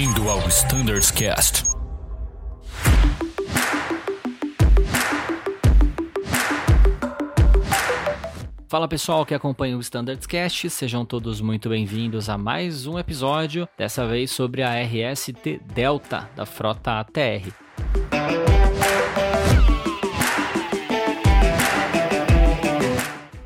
Bem-vindo ao Standards Cast. Fala pessoal que acompanha o Standards Cast, sejam todos muito bem-vindos a mais um episódio, dessa vez sobre a RST Delta da frota ATR.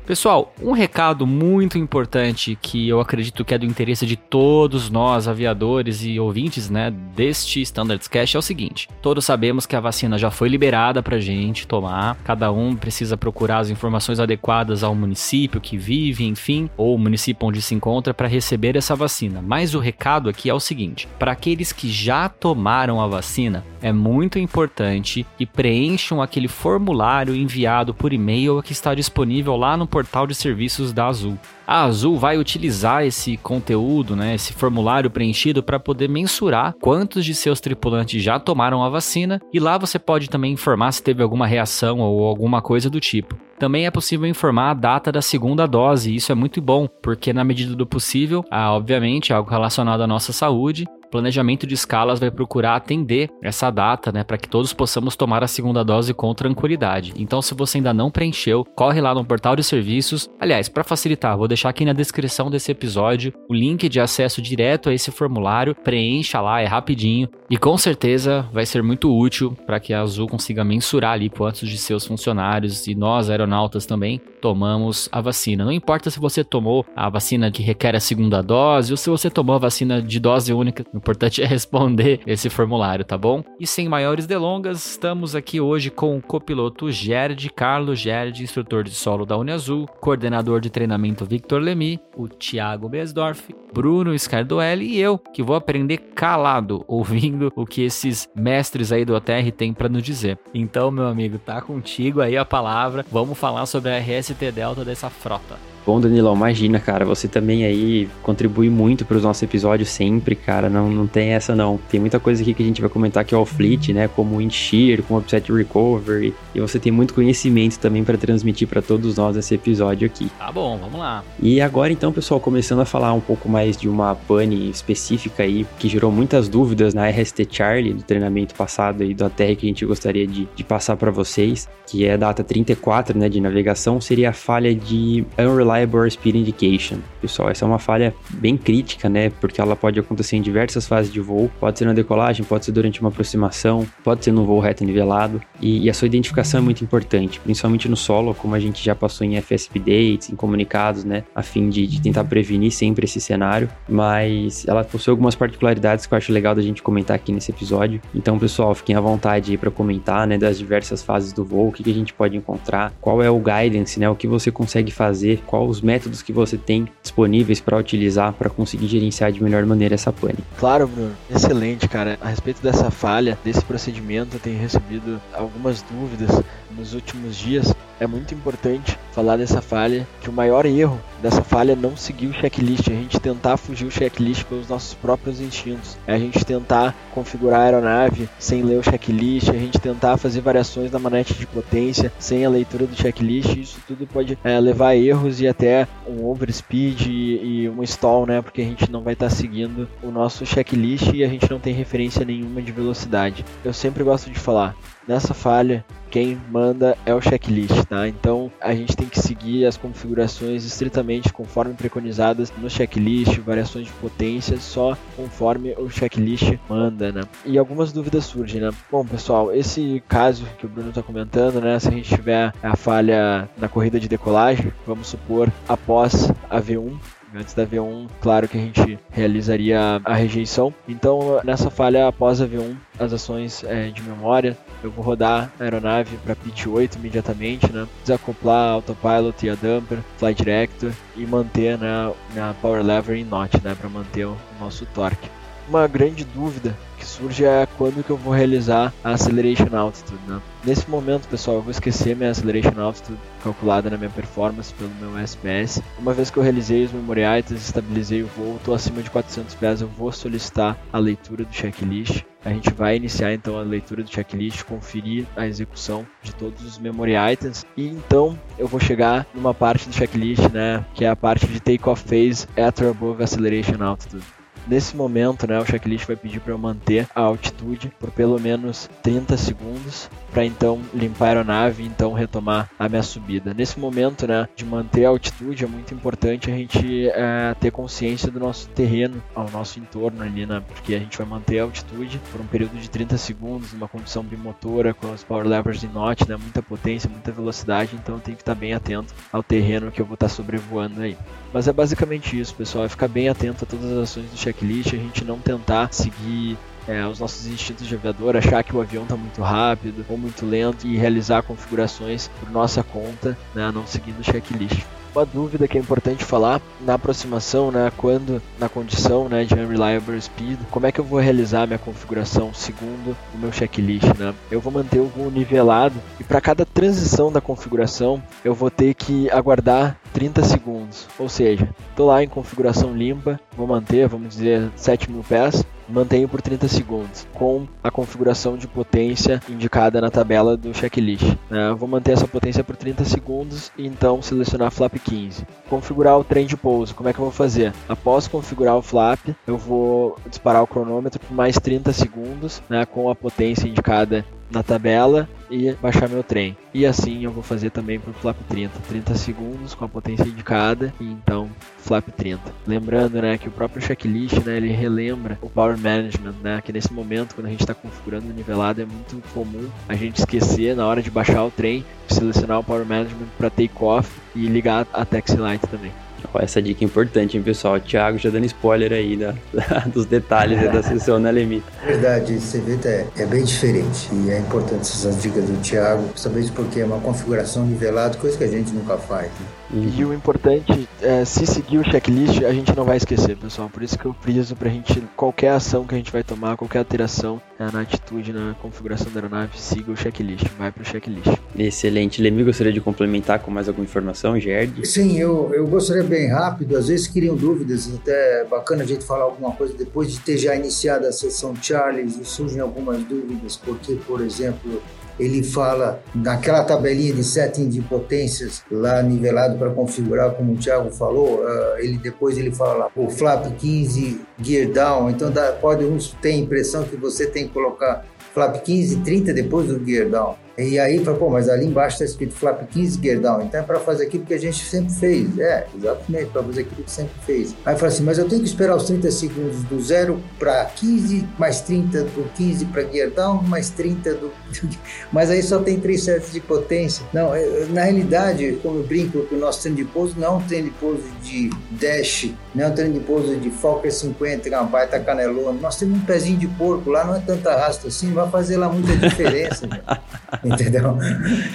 Pessoal, um recado muito importante que eu acredito que é do interesse de todos nós, aviadores e ouvintes, né, deste Standards Cash é o seguinte: todos sabemos que a vacina já foi liberada pra gente tomar, cada um precisa procurar as informações adequadas ao município que vive, enfim, ou o município onde se encontra para receber essa vacina. Mas o recado aqui é o seguinte: para aqueles que já tomaram a vacina, é muito importante que preencham aquele formulário enviado por e-mail que está disponível lá no portal de serviços da Azul. A Azul vai utilizar esse conteúdo, né, esse formulário preenchido para poder mensurar quantos de seus tripulantes já tomaram a vacina e lá você pode também informar se teve alguma reação ou alguma coisa do tipo. Também é possível informar a data da segunda dose, e isso é muito bom, porque na medida do possível, ah, obviamente, algo relacionado à nossa saúde, planejamento de escalas vai procurar atender essa data, né, para que todos possamos tomar a segunda dose com tranquilidade. Então, se você ainda não preencheu, corre lá no portal de serviços. Aliás, para facilitar, vou deixar aqui na descrição desse episódio o link de acesso direto a esse formulário. Preencha lá, é rapidinho e com certeza vai ser muito útil para que a Azul consiga mensurar ali quantos de seus funcionários e nós aeronautas também tomamos a vacina. Não importa se você tomou a vacina que requer a segunda dose ou se você tomou a vacina de dose única, importante é responder esse formulário, tá bom? E sem maiores delongas, estamos aqui hoje com o copiloto Gerd, Carlos Gerd, instrutor de solo da Uniazul, coordenador de treinamento Victor Lemi, o Thiago Besdorf, Bruno Scardoelli e eu, que vou aprender calado, ouvindo o que esses mestres aí do OTR têm para nos dizer. Então, meu amigo, tá contigo aí a palavra. Vamos falar sobre a RST Delta dessa frota. Bom, Danilão, imagina, cara, você também aí contribui muito para os nossos episódios sempre, cara, não, não tem essa não. Tem muita coisa aqui que a gente vai comentar que é o Fleet, né, como o Shear, como Upset Recovery, e você tem muito conhecimento também para transmitir para todos nós esse episódio aqui. Tá bom, vamos lá. E agora então, pessoal, começando a falar um pouco mais de uma pane específica aí, que gerou muitas dúvidas na RST Charlie, do treinamento passado aí do ATR que a gente gostaria de, de passar para vocês, que é a data 34, né, de navegação, seria a falha de Unreliable Reliable Speed Indication. Pessoal, essa é uma falha bem crítica, né? Porque ela pode acontecer em diversas fases de voo. Pode ser na decolagem, pode ser durante uma aproximação, pode ser no voo reto nivelado. E, e a sua identificação é muito importante, principalmente no solo, como a gente já passou em FSP dates, em comunicados, né? A fim de, de tentar prevenir sempre esse cenário. Mas ela possui algumas particularidades que eu acho legal da gente comentar aqui nesse episódio. Então, pessoal, fiquem à vontade aí para comentar, né? Das diversas fases do voo, o que, que a gente pode encontrar, qual é o guidance, né? O que você consegue fazer, qual os métodos que você tem disponíveis para utilizar para conseguir gerenciar de melhor maneira essa pane. Claro, Bruno. Excelente, cara. A respeito dessa falha, desse procedimento, eu tenho recebido algumas dúvidas nos últimos dias é muito importante falar dessa falha, que o maior erro dessa falha é não seguir o checklist, a gente tentar fugir o checklist pelos nossos próprios instintos, é a gente tentar configurar a aeronave sem ler o checklist, a gente tentar fazer variações na manete de potência sem a leitura do checklist, isso tudo pode é, levar a erros e até um overspeed e, e um stall, né, porque a gente não vai estar tá seguindo o nosso checklist e a gente não tem referência nenhuma de velocidade. Eu sempre gosto de falar, nessa falha quem manda é o checklist, tá? Então a gente tem que seguir as configurações estritamente conforme preconizadas no checklist, variações de potência, só conforme o checklist manda, né? E algumas dúvidas surgem, né? Bom, pessoal, esse caso que o Bruno está comentando, né? Se a gente tiver a falha na corrida de decolagem, vamos supor após a V1, Antes da V1, claro que a gente realizaria a rejeição. Então, nessa falha após a V1, as ações é, de memória, eu vou rodar a aeronave para pitch 8 imediatamente, né? Desacoplar a autopilot e a damper, flight director e manter né, a power lever em NOT, né? Para manter o nosso torque. Uma grande dúvida que surge é quando que eu vou realizar a acceleration altitude, né? Nesse momento, pessoal, eu vou esquecer minha acceleration altitude calculada na minha performance pelo meu SPS. Uma vez que eu realizei os memory items, estabilizei o voo, estou acima de 400 pés, eu vou solicitar a leitura do checklist. A gente vai iniciar então a leitura do checklist, conferir a execução de todos os memory items e então eu vou chegar numa parte do checklist, né, que é a parte de takeoff phase at or above acceleration altitude. Nesse momento, né, o checklist vai pedir para eu manter a altitude por pelo menos 30 segundos para então limpar a aeronave e então retomar a minha subida. Nesse momento, né, de manter a altitude é muito importante a gente é, ter consciência do nosso terreno, ao nosso entorno ali, né, porque a gente vai manter a altitude por um período de 30 segundos, numa condição bimotora com os power levers em note, né, muita potência, muita velocidade, então tem que estar bem atento ao terreno que eu vou estar sobrevoando aí. Mas é basicamente isso, pessoal, é ficar bem atento a todas as ações do checklist, a gente não tentar seguir é, os nossos instintos de aviador, achar que o avião está muito rápido ou muito lento e realizar configurações por nossa conta, né, não seguindo o checklist. Uma dúvida que é importante falar na aproximação, né, quando na condição né, de unreliable speed, como é que eu vou realizar minha configuração segundo o meu checklist, né? Eu vou manter o voo nivelado e para cada transição da configuração eu vou ter que aguardar 30 segundos, ou seja, estou lá em configuração limpa, vou manter, vamos dizer, 7 mil pés, mantenho por 30 segundos, com a configuração de potência indicada na tabela do checklist. Né? Vou manter essa potência por 30 segundos e então selecionar flap 15. Configurar o trem de pouso, como é que eu vou fazer? Após configurar o flap, eu vou disparar o cronômetro por mais 30 segundos, né, com a potência indicada na tabela e baixar meu trem. E assim eu vou fazer também para flap 30, 30 segundos com a potência indicada e então flap 30. Lembrando, né, que o próprio checklist, né, ele relembra o power management, né, que nesse momento quando a gente está configurando o nivelado é muito comum a gente esquecer na hora de baixar o trem, selecionar o power management para take off e ligar a taxi light também. Essa dica é importante, hein, pessoal? O Thiago já dando spoiler aí da, dos detalhes da sessão na Lemita. Verdade, esse evento é, é, bem diferente e é importante essas dicas do Thiago, principalmente porque é uma configuração nivelada, coisa que a gente nunca faz. Né? E o importante é, se seguir o checklist, a gente não vai esquecer, pessoal. Por isso que eu friso pra gente, qualquer ação que a gente vai tomar, qualquer alteração é, na atitude, na configuração da aeronave, siga o checklist, vai pro checklist. Excelente. Lemi, gostaria de complementar com mais alguma informação, Gerd? Sim, eu, eu gostaria bem rápido, às vezes criam dúvidas, até é bacana a gente falar alguma coisa depois de ter já iniciado a sessão Charles e surgem algumas dúvidas, porque, por exemplo, ele fala naquela tabelinha de de potências lá nivelado para configurar, como o Thiago falou, uh, ele depois ele fala o flap 15 gear down, então dá, pode ter a impressão que você tem que colocar flap 15 30 depois do gear down. E aí fala, pô, mas ali embaixo está escrito flap 15 gear down, então é para fazer aquilo que a gente sempre fez. É, exatamente, para fazer aquilo que sempre fez. Aí fala assim, mas eu tenho que esperar os 30 segundos do 0 para 15, mais 30 do 15 para gear down, mais 30 do. mas aí só tem 3 sets de potência. Não, é, na realidade, como eu brinco, que o nosso treino de pouso não é um treino de pouso de dash, não é um treino de pouso de Fokker 50, uma baita canelona. Nós temos um pezinho de porco lá, não é tanta arrasto assim, vai fazer lá muita diferença. entendeu?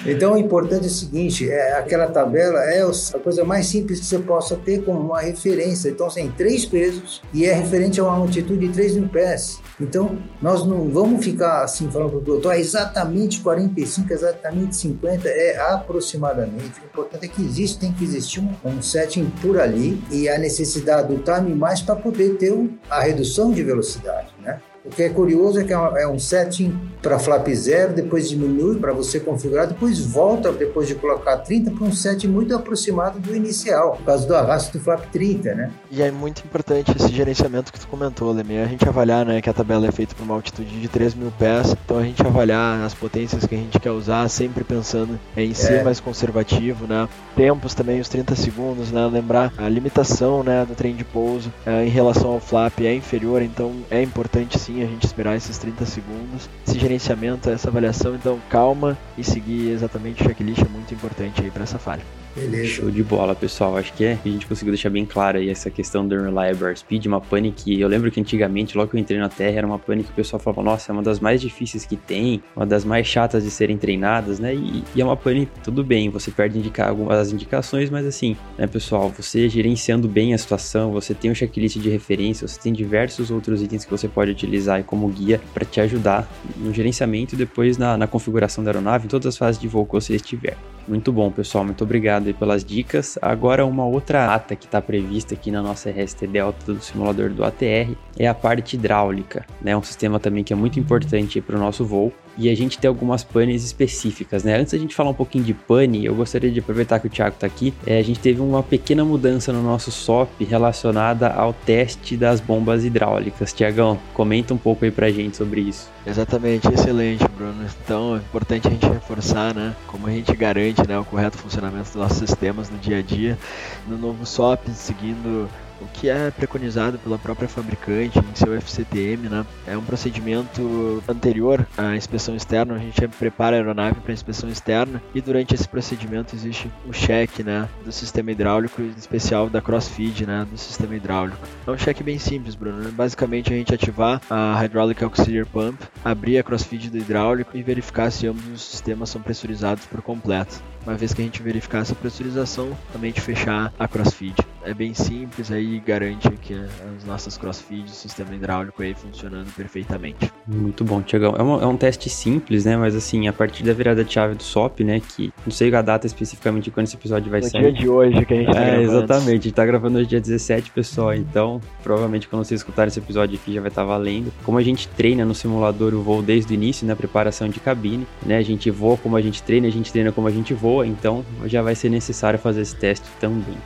Então o importante é o seguinte, é, aquela tabela é a coisa mais simples que você possa ter como uma referência. Então tem três pesos e é referente a uma altitude de 3 mil pés. Então nós não vamos ficar assim falando para o piloto, ah, exatamente 45, exatamente 50, é aproximadamente. O importante é que existe, tem que existir um, um setting por ali e a necessidade do time mais para poder ter a redução de velocidade, né? O que é curioso é que é um setting para flap zero, depois diminui para você configurar, depois volta, depois de colocar 30, para um setting muito aproximado do inicial, por causa do arrasto do flap 30, né? E é muito importante esse gerenciamento que tu comentou, Lemir. A gente avaliar né, que a tabela é feita por uma altitude de 3 mil pés, então a gente avaliar as potências que a gente quer usar, sempre pensando em ser é. mais conservativo, né? Tempos também, os 30 segundos, né? Lembrar a limitação né, do trem de pouso é, em relação ao flap é inferior, então é importante sim sim a gente esperar esses 30 segundos. Esse gerenciamento, essa avaliação, então calma e seguir exatamente o checklist é muito importante aí para essa falha. Beleza. Show de bola, pessoal. Acho que é, a gente conseguiu deixar bem claro aí essa questão do Unreliable Speed, uma pane que eu lembro que antigamente, logo que eu entrei na Terra, era uma pane que o pessoal falava, nossa, é uma das mais difíceis que tem, uma das mais chatas de serem treinadas, né? E, e é uma pane, tudo bem, você perde indicar algumas indicações, mas assim, né, pessoal, você gerenciando bem a situação, você tem um checklist de referência, você tem diversos outros itens que você pode utilizar como guia para te ajudar no gerenciamento e depois na, na configuração da aeronave, em todas as fases de voo que você estiver. Muito bom, pessoal. Muito obrigado aí pelas dicas. Agora, uma outra ata que está prevista aqui na nossa RST Delta do simulador do ATR é a parte hidráulica, né? Um sistema também que é muito importante para o nosso voo e a gente tem algumas panes específicas, né? Antes da gente falar um pouquinho de pane, eu gostaria de aproveitar que o Thiago está aqui. É, a gente teve uma pequena mudança no nosso SOP relacionada ao teste das bombas hidráulicas. Tiagão, comenta um pouco aí pra gente sobre isso. Exatamente, excelente, Bruno. Então é importante a gente reforçar, né, como a gente garante, né, o correto funcionamento dos nossos sistemas no dia a dia, no novo SOP, seguindo o que é preconizado pela própria fabricante em seu FCTM, né? É um procedimento anterior à inspeção externa, a gente prepara a aeronave para inspeção externa e durante esse procedimento existe o cheque, né, do sistema hidráulico, em especial da crossfeed, né, do sistema hidráulico. É um cheque bem simples, Bruno. Né? Basicamente a gente ativar a Hydraulic Auxiliary Pump, abrir a crossfeed do hidráulico e verificar se ambos os sistemas são pressurizados por completo. Uma vez que a gente verificar essa pressurização, também fechar a crossfeed. É bem simples aí garante que as nossas crossfeeds, sistema hidráulico aí funcionando perfeitamente. Muito bom, Tiagão. É, um, é um teste simples, né? Mas assim, a partir da virada de chave do SOP, né? Que não sei a data especificamente de quando esse episódio vai no sair. dia de hoje que a gente tá É, exatamente. A gente tá gravando hoje dia 17, pessoal. Então, provavelmente quando vocês escutarem esse episódio aqui já vai estar tá valendo. Como a gente treina no simulador o voo desde o início, né? Preparação de cabine, né? A gente voa como a gente treina, a gente treina como a gente voa. Então, já vai ser necessário fazer esse teste também.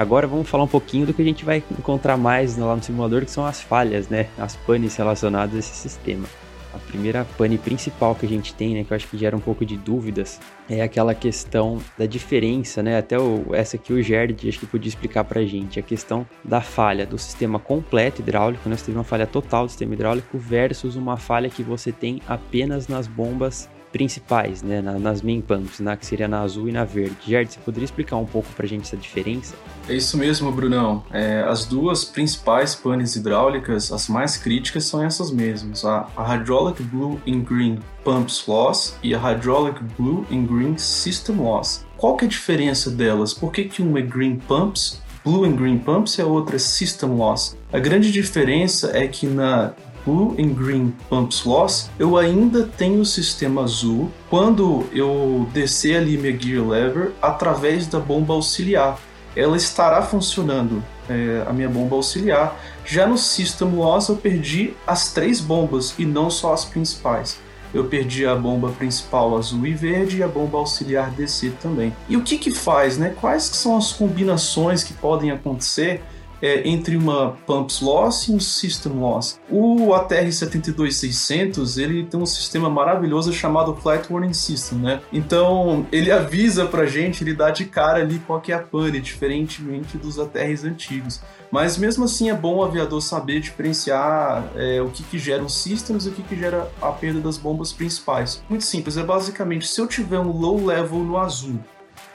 Agora vamos falar um pouquinho do que a gente vai encontrar mais lá no simulador, que são as falhas, né? As panes relacionadas a esse sistema. A primeira pane principal que a gente tem, né, que eu acho que gera um pouco de dúvidas, é aquela questão da diferença, né? Até o, essa aqui o Gerd acho que podia explicar pra gente, a questão da falha do sistema completo hidráulico, né? Você teve uma falha total do sistema hidráulico versus uma falha que você tem apenas nas bombas principais, né, nas main pumps, né, que seria na azul e na verde. Gerd, você poderia explicar um pouco para a gente essa diferença? É isso mesmo, Brunão. É, as duas principais panes hidráulicas, as mais críticas, são essas mesmas: a, a Hydraulic Blue and Green Pumps Loss e a Hydraulic Blue and Green System Loss. Qual que é a diferença delas? Por que, que uma é Green Pumps Blue and Green Pumps e a outra é System Loss. A grande diferença é que na Blue and Green Pumps Loss, eu ainda tenho o sistema azul quando eu descer ali minha gear lever através da bomba auxiliar. Ela estará funcionando, é, a minha bomba auxiliar. Já no System Loss eu perdi as três bombas e não só as principais. Eu perdi a bomba principal azul e verde e a bomba auxiliar DC também. E o que que faz, né? Quais são as combinações que podem acontecer é, entre uma pumps loss e um system loss. O ATR 72600 ele tem um sistema maravilhoso chamado Flight Warning System, né? Então ele avisa pra gente, ele dá de cara ali qual que é a pane, diferentemente dos ATRs antigos. Mas mesmo assim é bom o aviador saber diferenciar é, o que, que gera os systems e o que, que gera a perda das bombas principais. Muito simples, é basicamente se eu tiver um low level no azul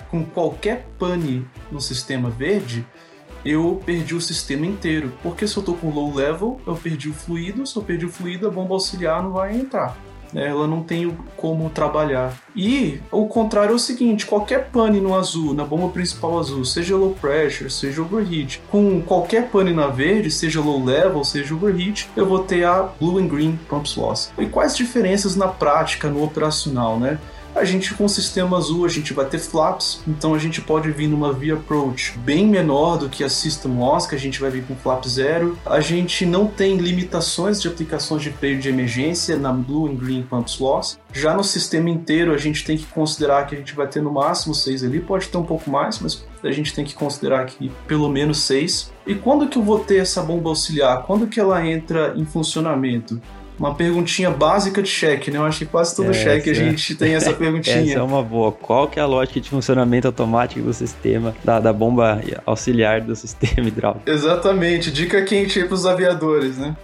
com qualquer pane no sistema verde, eu perdi o sistema inteiro. Porque se eu tô com low level, eu perdi o fluido, se eu perdi o fluido, a bomba auxiliar não vai entrar. Né? Ela não tem como trabalhar. E o contrário é o seguinte: qualquer pane no azul, na bomba principal azul, seja low pressure, seja overheat, com qualquer pane na verde, seja low level, seja overheat, eu vou ter a blue and green pumps loss. E quais diferenças na prática, no operacional, né? A gente com o sistema azul a gente vai ter flaps, então a gente pode vir numa via approach bem menor do que a System Loss, que a gente vai vir com flap zero. A gente não tem limitações de aplicações de freio de emergência na Blue and Green Pumps Loss. Já no sistema inteiro a gente tem que considerar que a gente vai ter no máximo seis ali, pode ter um pouco mais, mas a gente tem que considerar que pelo menos seis. E quando que eu vou ter essa bomba auxiliar? Quando que ela entra em funcionamento? Uma perguntinha básica de cheque, né? Eu acho que quase todo cheque a gente tem essa perguntinha. essa é uma boa. Qual que é a lógica de funcionamento automático do sistema, da, da bomba auxiliar do sistema hidráulico? Exatamente. Dica quente aí pros aviadores, né?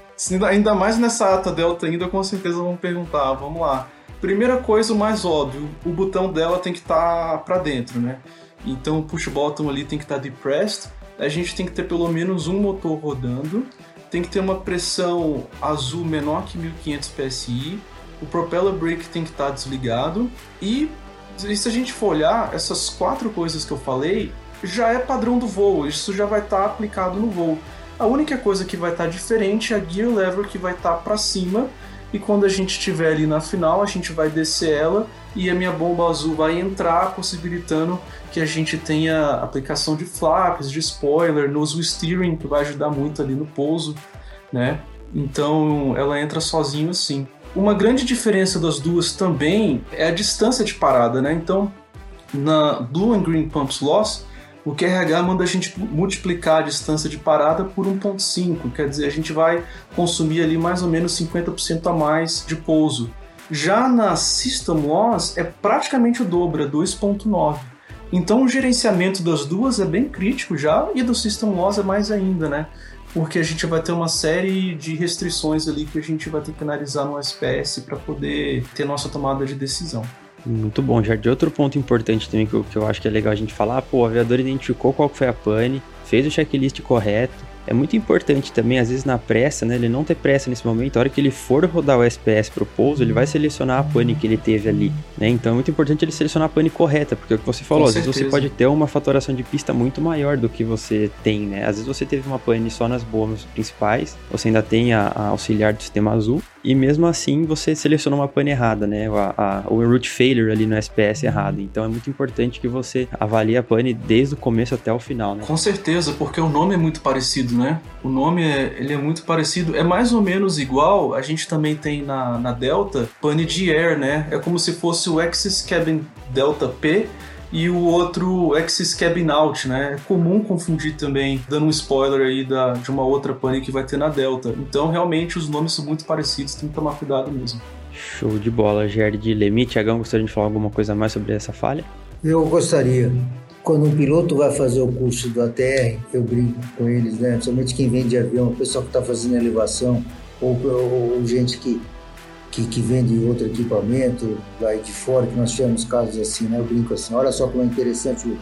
Ainda mais nessa ata delta ainda, com certeza vão perguntar. Vamos lá. Primeira coisa, o mais óbvio, o botão dela tem que estar tá para dentro, né? Então o push button ali tem que estar tá depressed. A gente tem que ter pelo menos um motor rodando tem que ter uma pressão azul menor que 1500 psi, o propeller brake tem que estar tá desligado e, e se a gente for olhar, essas quatro coisas que eu falei já é padrão do voo, isso já vai estar tá aplicado no voo. A única coisa que vai estar tá diferente é a gear lever que vai estar tá para cima e quando a gente estiver ali na final, a gente vai descer ela e a minha bomba azul vai entrar, possibilitando que a gente tenha aplicação de flaps, de spoiler, nose steering, que vai ajudar muito ali no pouso, né? Então ela entra sozinho assim. Uma grande diferença das duas também é a distância de parada, né? Então, na Blue and Green Pumps Loss, o QRH manda a gente multiplicar a distância de parada por 1.5, quer dizer, a gente vai consumir ali mais ou menos 50% a mais de pouso. Já na System Loss é praticamente o dobro, é 2.9. Então o gerenciamento das duas é bem crítico já, e do System Loss é mais ainda, né? Porque a gente vai ter uma série de restrições ali que a gente vai ter que analisar no SPS para poder ter nossa tomada de decisão. Muito bom, Jardim. Outro ponto importante também que eu, que eu acho que é legal a gente falar, pô, o aviador identificou qual foi a pane, fez o checklist correto, é muito importante também, às vezes na pressa, né, ele não ter pressa nesse momento, a hora que ele for rodar o SPS pro pouso, ele vai selecionar a pane que ele teve ali, né? Então é muito importante ele selecionar a pane correta, porque é o que você falou, Com às certeza. vezes você pode ter uma fatoração de pista muito maior do que você tem, né? Às vezes você teve uma pane só nas bombas principais, você ainda tem a, a auxiliar do sistema azul, e mesmo assim você selecionou uma pane errada, né? A, a, o root failure ali no SPS errado. Então é muito importante que você avalie a pane desde o começo até o final, né? Com certeza, porque o nome é muito parecido, né? O nome é, ele é muito parecido, é mais ou menos igual. A gente também tem na, na Delta pane de air, né? É como se fosse o Axis Cabin Delta P e o outro Axis Cabin Out, né? É comum confundir também, dando um spoiler aí da, de uma outra pane que vai ter na Delta. Então, realmente, os nomes são muito parecidos, tem que tomar cuidado mesmo. Show de bola, Gerd Lemi. Tiagão, gostaria de falar alguma coisa mais sobre essa falha? Eu gostaria. Quando um piloto vai fazer o curso do ATR, eu brinco com eles, né? Somente quem vem de avião, o pessoal que está fazendo elevação, ou, ou, ou gente que que, que vende outro equipamento lá de fora, que nós tivemos casos assim, né? Eu brinco assim, olha só como é interessante o,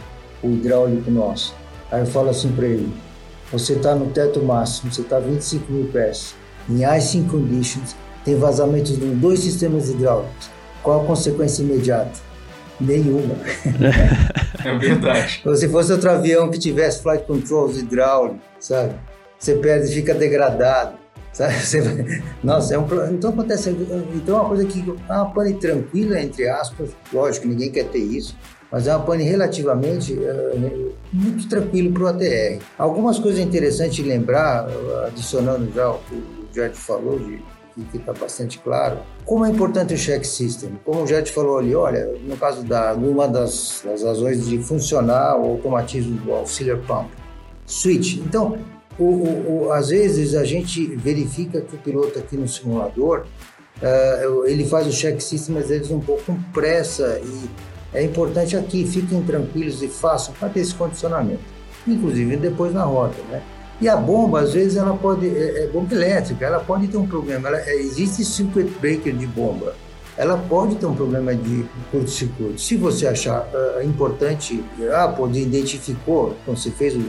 o hidráulico nosso. Aí eu falo assim para ele, você está no teto máximo, você está a 25 mil pés, em icing conditions, tem vazamentos em dois sistemas hidráulicos. Qual a consequência imediata? Nenhuma. É verdade. Se fosse outro avião que tivesse flight controls hidráulicos, sabe? Você perde, fica degradado. Sabe? Vai... Nossa, é um Então acontece. Então é uma coisa que é uma pane tranquila, entre aspas, lógico, ninguém quer ter isso, mas é uma pane relativamente uh, muito tranquilo para o ATR. Algumas coisas interessantes de lembrar, adicionando já o que o Jorge falou, de, que está bastante claro, como é importante o check system. Como o Jet falou ali, olha, no caso da uma das, das razões de funcionar o automatismo do auxiliar pump, switch. Então, o, o, o, às vezes a gente verifica que o piloto aqui no simulador uh, ele faz o check system às vezes um pouco com pressa e é importante aqui, fiquem tranquilos e façam para ter esse condicionamento, inclusive depois na rota, né? E a bomba, às vezes, ela pode, é, é bomba elétrica, ela pode ter um problema. Ela, é, existe circuit breaker de bomba, ela pode ter um problema de curto-circuito. Se você achar uh, importante, ah, pode identificou, então você fez o,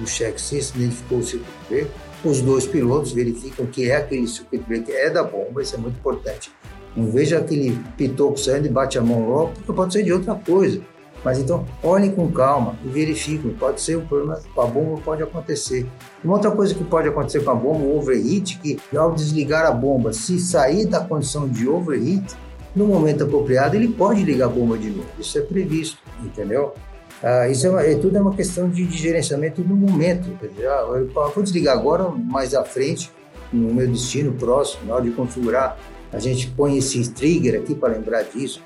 o check system, identificou o circuit breaker, os dois pilotos verificam que é aquele circuit breaker, é da bomba, isso é muito importante. Não veja aquele pitoco saindo e bate a mão logo, porque pode ser de outra coisa. Mas então, olhem com calma e verifiquem. Pode ser um problema com a bomba, pode acontecer. Uma outra coisa que pode acontecer com a bomba, o overheat, que ao desligar a bomba, se sair da condição de overheat, no momento apropriado, ele pode ligar a bomba de novo. Isso é previsto, entendeu? Ah, isso é, uma, é, tudo é uma questão de, de gerenciamento no momento. Dizer, ah, eu vou desligar agora, mais à frente, no meu destino próximo, na hora de configurar, a gente põe esse trigger aqui para lembrar disso,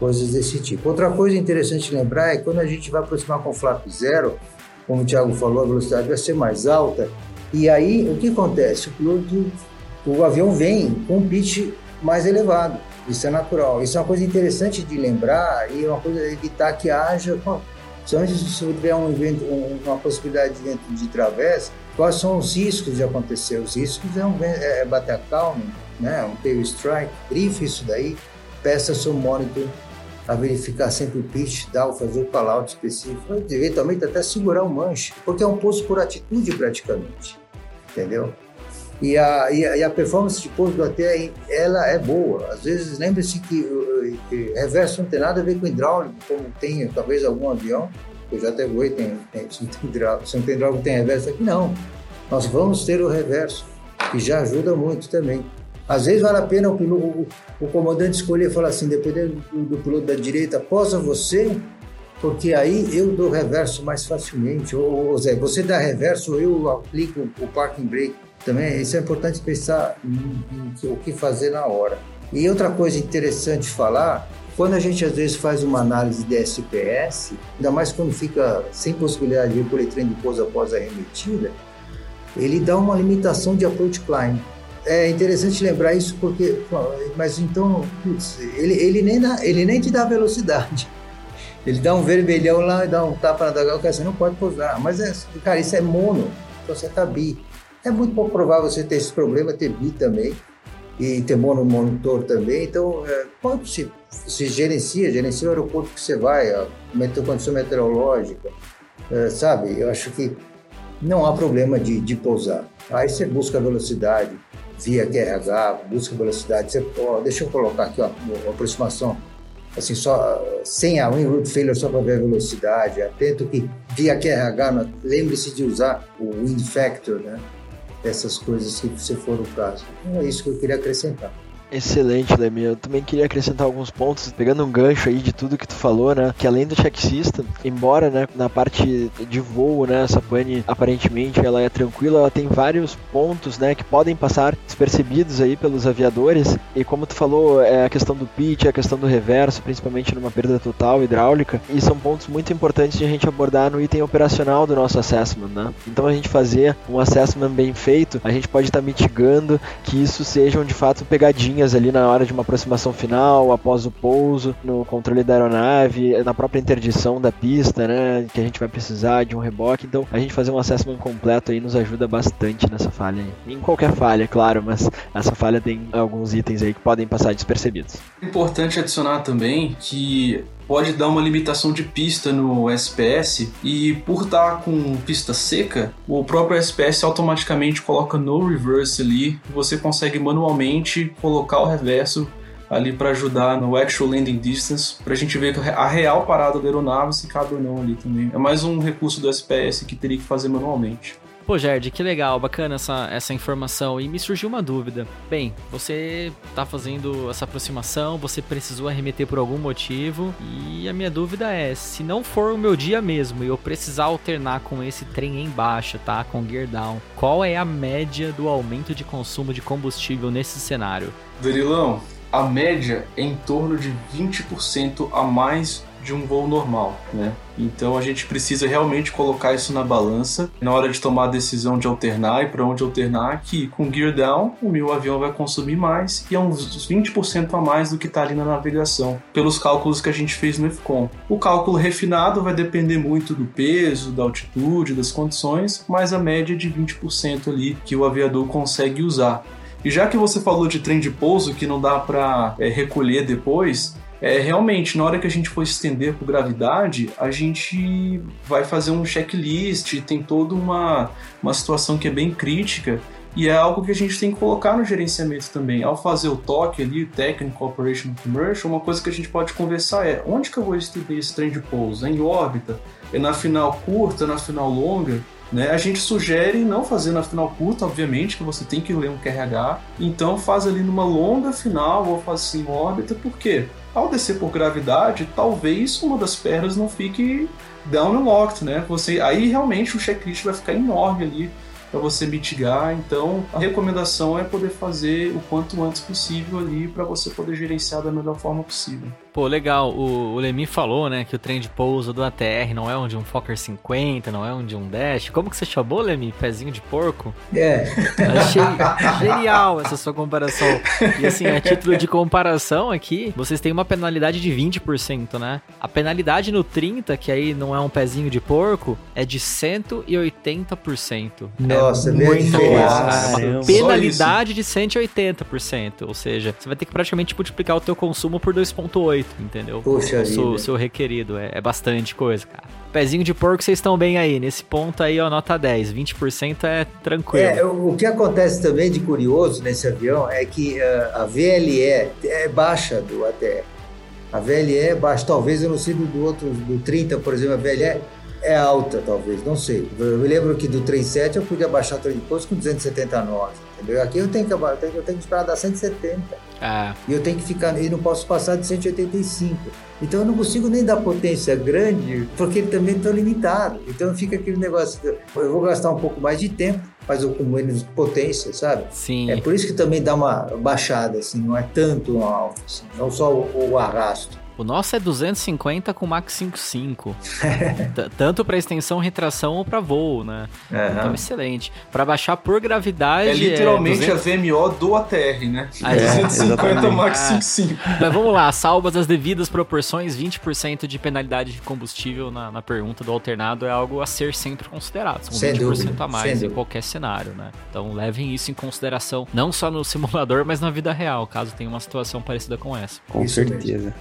coisas desse tipo. Outra coisa interessante de lembrar é quando a gente vai aproximar com flap zero, como o Thiago falou, a velocidade vai ser mais alta, e aí o que acontece? O piloto, o avião vem com um pitch mais elevado. Isso é natural. Isso é uma coisa interessante de lembrar e é uma coisa evitar que haja se tiver um evento, uma possibilidade de evento de travessa, quais são os riscos de acontecer? Os riscos é, um, é, é bater a calma, né? um tail strike, brief isso daí, peça seu monitor a verificar sempre o pitch, ou fazer o call-out específico, eventualmente até segurar o manche, porque é um posto por atitude praticamente, entendeu? E a, e a, e a performance de pouso do AT, ela é boa. Às vezes, lembre-se que, que reverso não tem nada a ver com hidráulico, como tem talvez algum avião, eu já até voei, tem, tem, se, não tem hidráulico, se não tem hidráulico, tem reverso aqui. Não, nós vamos ter o reverso, que já ajuda muito também. Às vezes vale a pena o, o, o comandante escolher e falar assim, dependendo do, do, piloto da direita, posa você, porque aí eu dou reverso mais facilmente. Ou, ou Zé, você dá reverso, eu aplico o parking brake também. Isso é importante pensar em, em o que fazer na hora. E outra coisa interessante falar quando a gente às vezes faz uma análise de SPS, ainda mais quando fica sem possibilidade de recolher trem de pouso após a remetida, ele dá uma limitação de approach climb. É interessante lembrar isso porque, mas então, putz, ele, ele, nem dá, ele nem te dá velocidade. Ele dá um vermelhão lá e dá um tapa na dagal, cara, você não pode pousar. Mas, é, cara, isso é mono, então você tá bi. É muito pouco provável você ter esse problema, ter bi também e ter mono monitor também. Então, é, pode se, se gerencia, gerencia o aeroporto que você vai, a condição meteorológica, é, sabe? Eu acho que não há problema de, de pousar. Aí você busca velocidade via QRH, busca velocidade. Você, ó, deixa eu colocar aqui, ó, uma aproximação assim, só sem a wing root failure só para ver a velocidade. Atento que via QRH, lembre-se de usar o wind factor, né? essas coisas se, se for o caso. Então, é isso que eu queria acrescentar. Excelente, Lemi. Eu também queria acrescentar alguns pontos, pegando um gancho aí de tudo que tu falou, né? Que além do check system, embora, né, na parte de voo, né, essa pane aparentemente ela é tranquila, ela tem vários pontos, né, que podem passar despercebidos aí pelos aviadores. E como tu falou, é a questão do pitch, a questão do reverso, principalmente numa perda total hidráulica, e são pontos muito importantes de a gente abordar no item operacional do nosso assessment, né? Então a gente fazer um assessment bem feito, a gente pode estar tá mitigando que isso sejam de fato pegadinhas ali na hora de uma aproximação final, após o pouso, no controle da aeronave, na própria interdição da pista, né? Que a gente vai precisar de um reboque. Então, a gente fazer um assessment completo aí nos ajuda bastante nessa falha aí. Em qualquer falha, claro, mas essa falha tem alguns itens aí que podem passar despercebidos. Importante adicionar também que pode dar uma limitação de pista no SPS e por estar com pista seca, o próprio SPS automaticamente coloca no reverse ali, você consegue manualmente colocar o reverso ali para ajudar no actual landing distance, para a gente ver a real parada da aeronave se cabe ou não ali também. É mais um recurso do SPS que teria que fazer manualmente. Pô, Gerd, que legal, bacana essa, essa informação. E me surgiu uma dúvida. Bem, você tá fazendo essa aproximação, você precisou arremeter por algum motivo. E a minha dúvida é: se não for o meu dia mesmo e eu precisar alternar com esse trem em baixa, tá? Com gear down, qual é a média do aumento de consumo de combustível nesse cenário? Verilão, a média é em torno de 20% a mais de um voo normal, né? Então a gente precisa realmente colocar isso na balança na hora de tomar a decisão de alternar e para onde alternar, que com gear down o meu avião vai consumir mais e é uns 20% a mais do que está ali na navegação, pelos cálculos que a gente fez no FCOM. O cálculo refinado vai depender muito do peso, da altitude, das condições, mas a média é de 20% ali que o aviador consegue usar. E já que você falou de trem de pouso que não dá para é, recolher depois, é, realmente, na hora que a gente for estender por gravidade, a gente vai fazer um checklist, tem toda uma, uma situação que é bem crítica e é algo que a gente tem que colocar no gerenciamento também. Ao fazer o toque ali, Technical Operation Commercial, uma coisa que a gente pode conversar é onde que eu vou estender esse trem de pouso? É em órbita? É na final curta, na final longa? Né? A gente sugere não fazer na final curta, obviamente, que você tem que ler um QRH. Então faz ali numa longa final ou faz assim em órbita, por quê? Ao descer por gravidade, talvez uma das pernas não fique down locked, né? Você, aí realmente o checklist vai ficar enorme ali para você mitigar. Então, a recomendação é poder fazer o quanto antes possível ali para você poder gerenciar da melhor forma possível. Pô, legal. O, o Lemi falou, né, que o trem de pouso do ATR não é um de um Fokker 50, não é um de um Dash. Como que você chamou, Lemi? Pezinho de porco? É. Achei genial essa sua comparação. E assim, a título de comparação aqui, vocês têm uma penalidade de 20%, né? A penalidade no 30, que aí não é um pezinho de porco, é de 180%. Nossa, é muito Uma penalidade de 180%. Ou seja, você vai ter que praticamente multiplicar o teu consumo por 2,8 entendeu? Puxa o seu, seu requerido. É, é, bastante coisa, cara. Pezinho de porco, vocês estão bem aí. Nesse ponto aí, ó, nota 10. 20% é tranquilo. É, o que acontece também de curioso nesse avião é que uh, a VLE é baixa do ATR. A VLE é baixa. Talvez eu não sei do outro, do 30, por exemplo, a VLE é alta, talvez, não sei. Eu me lembro que do 37 eu podia baixar o trem de pouso com 270 nós, entendeu? Aqui eu tenho que, eu tenho, eu tenho que esperar dar 170. É. E eu tenho que ficar, e não posso passar de 185. Então eu não consigo nem dar potência grande, porque ele também está limitado. Então fica aquele negócio, eu vou gastar um pouco mais de tempo, mas eu com menos potência, sabe? Sim. É por isso que também dá uma baixada, assim, não é tanto um alto, assim, não só o, o arrasto. O nosso é 250 com Max 55. Tanto para extensão, retração ou para voo, né? É, Então, excelente. Para baixar por gravidade. é literalmente 200... a VMO do ATR, né? Ah, é, 250 exatamente. Max Ah. 55. Mas vamos lá, salvas as devidas proporções, 20% de penalidade de combustível na, na pergunta do alternado é algo a ser sempre considerado. São Sem 20% dúvida, a mais em qualquer cenário, né? Então levem isso em consideração, não só no simulador, mas na vida real, caso tenha uma situação parecida com essa. Com Isso certeza.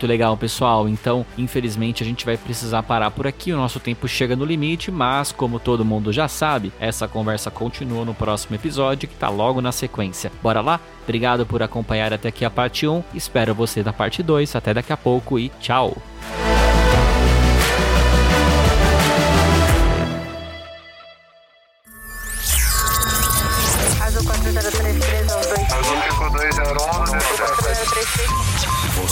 Muito legal, pessoal. Então, infelizmente, a gente vai precisar parar por aqui. O nosso tempo chega no limite, mas, como todo mundo já sabe, essa conversa continua no próximo episódio, que tá logo na sequência. Bora lá? Obrigado por acompanhar até aqui a parte 1. Espero você da parte 2. Até daqui a pouco e tchau!